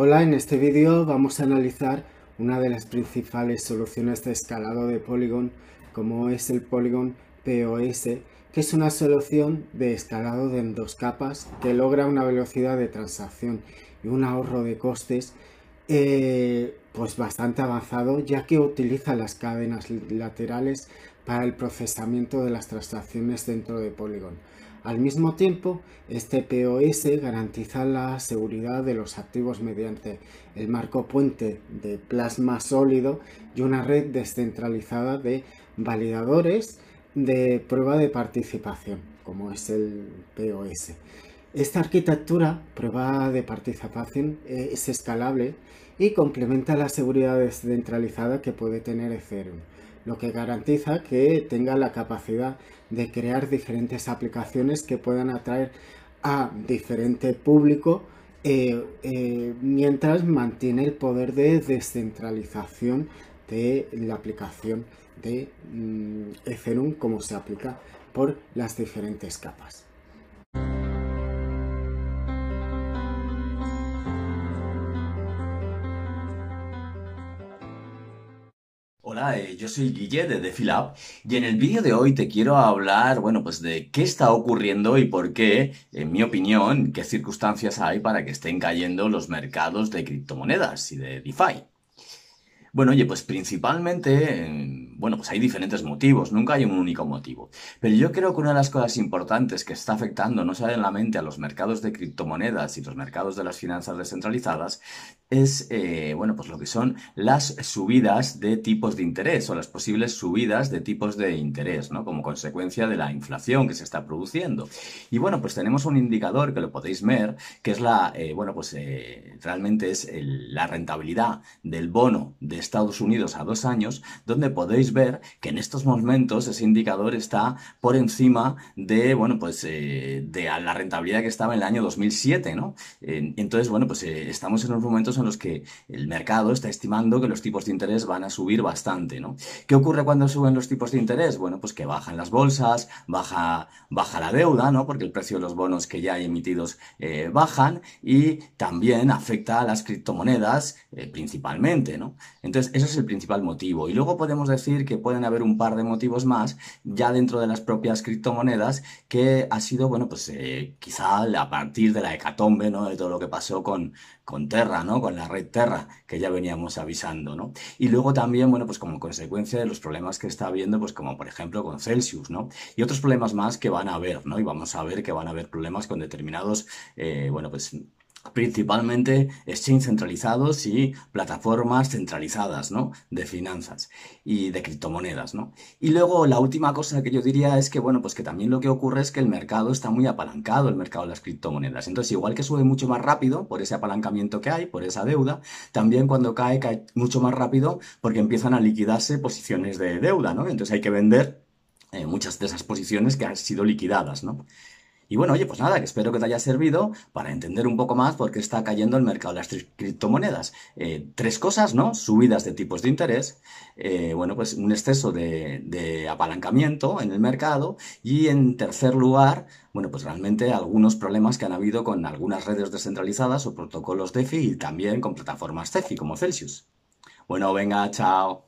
Hola, en este vídeo vamos a analizar una de las principales soluciones de escalado de Polygon, como es el Polygon POS, que es una solución de escalado en dos capas que logra una velocidad de transacción y un ahorro de costes eh, pues bastante avanzado, ya que utiliza las cadenas laterales para el procesamiento de las transacciones dentro de Polygon. Al mismo tiempo, este POS garantiza la seguridad de los activos mediante el marco puente de plasma sólido y una red descentralizada de validadores de prueba de participación, como es el POS. Esta arquitectura, prueba de participación, es escalable y complementa la seguridad descentralizada que puede tener Ethereum lo que garantiza que tenga la capacidad de crear diferentes aplicaciones que puedan atraer a diferente público eh, eh, mientras mantiene el poder de descentralización de la aplicación de mm, Ethereum como se aplica por las diferentes capas. Hola, eh, yo soy Guille de DefiLab y en el vídeo de hoy te quiero hablar, bueno, pues de qué está ocurriendo y por qué, en mi opinión, qué circunstancias hay para que estén cayendo los mercados de criptomonedas y de DeFi. Bueno, oye, pues principalmente bueno, pues hay diferentes motivos, nunca hay un único motivo. Pero yo creo que una de las cosas importantes que está afectando no solamente a los mercados de criptomonedas y los mercados de las finanzas descentralizadas es, eh, bueno, pues lo que son las subidas de tipos de interés o las posibles subidas de tipos de interés, ¿no? Como consecuencia de la inflación que se está produciendo. Y bueno, pues tenemos un indicador que lo podéis ver, que es la, eh, bueno, pues eh, realmente es la rentabilidad del bono de Estados Unidos a dos años, donde podéis ver que en estos momentos ese indicador está por encima de, bueno, pues de la rentabilidad que estaba en el año 2007, ¿no? entonces, bueno, pues estamos en unos momentos en los que el mercado está estimando que los tipos de interés van a subir bastante, ¿no? ¿Qué ocurre cuando suben los tipos de interés? Bueno, pues que bajan las bolsas, baja, baja la deuda, ¿no? Porque el precio de los bonos que ya hay emitidos eh, bajan y también afecta a las criptomonedas principalmente, ¿no? Entonces, ese es el principal motivo. Y luego podemos decir que pueden haber un par de motivos más ya dentro de las propias criptomonedas que ha sido, bueno, pues eh, quizá a partir de la hecatombe, ¿no? De todo lo que pasó con, con Terra, ¿no? Con la red Terra, que ya veníamos avisando, ¿no? Y luego también, bueno, pues como consecuencia de los problemas que está habiendo, pues como por ejemplo con Celsius, ¿no? Y otros problemas más que van a haber, ¿no? Y vamos a ver que van a haber problemas con determinados, eh, bueno, pues principalmente exchange centralizados y plataformas centralizadas, ¿no? De finanzas y de criptomonedas, ¿no? Y luego la última cosa que yo diría es que, bueno, pues que también lo que ocurre es que el mercado está muy apalancado, el mercado de las criptomonedas. Entonces, igual que sube mucho más rápido por ese apalancamiento que hay, por esa deuda, también cuando cae, cae mucho más rápido porque empiezan a liquidarse posiciones de deuda, ¿no? Entonces hay que vender eh, muchas de esas posiciones que han sido liquidadas, ¿no? Y bueno, oye, pues nada, que espero que te haya servido para entender un poco más por qué está cayendo el mercado de las criptomonedas. Eh, tres cosas, ¿no? Subidas de tipos de interés, eh, bueno, pues un exceso de, apalancamiento en el mercado y en tercer lugar, bueno, pues realmente algunos problemas que han habido con algunas redes descentralizadas o protocolos DeFi y también con plataformas DeFi como Celsius. Bueno, venga, chao.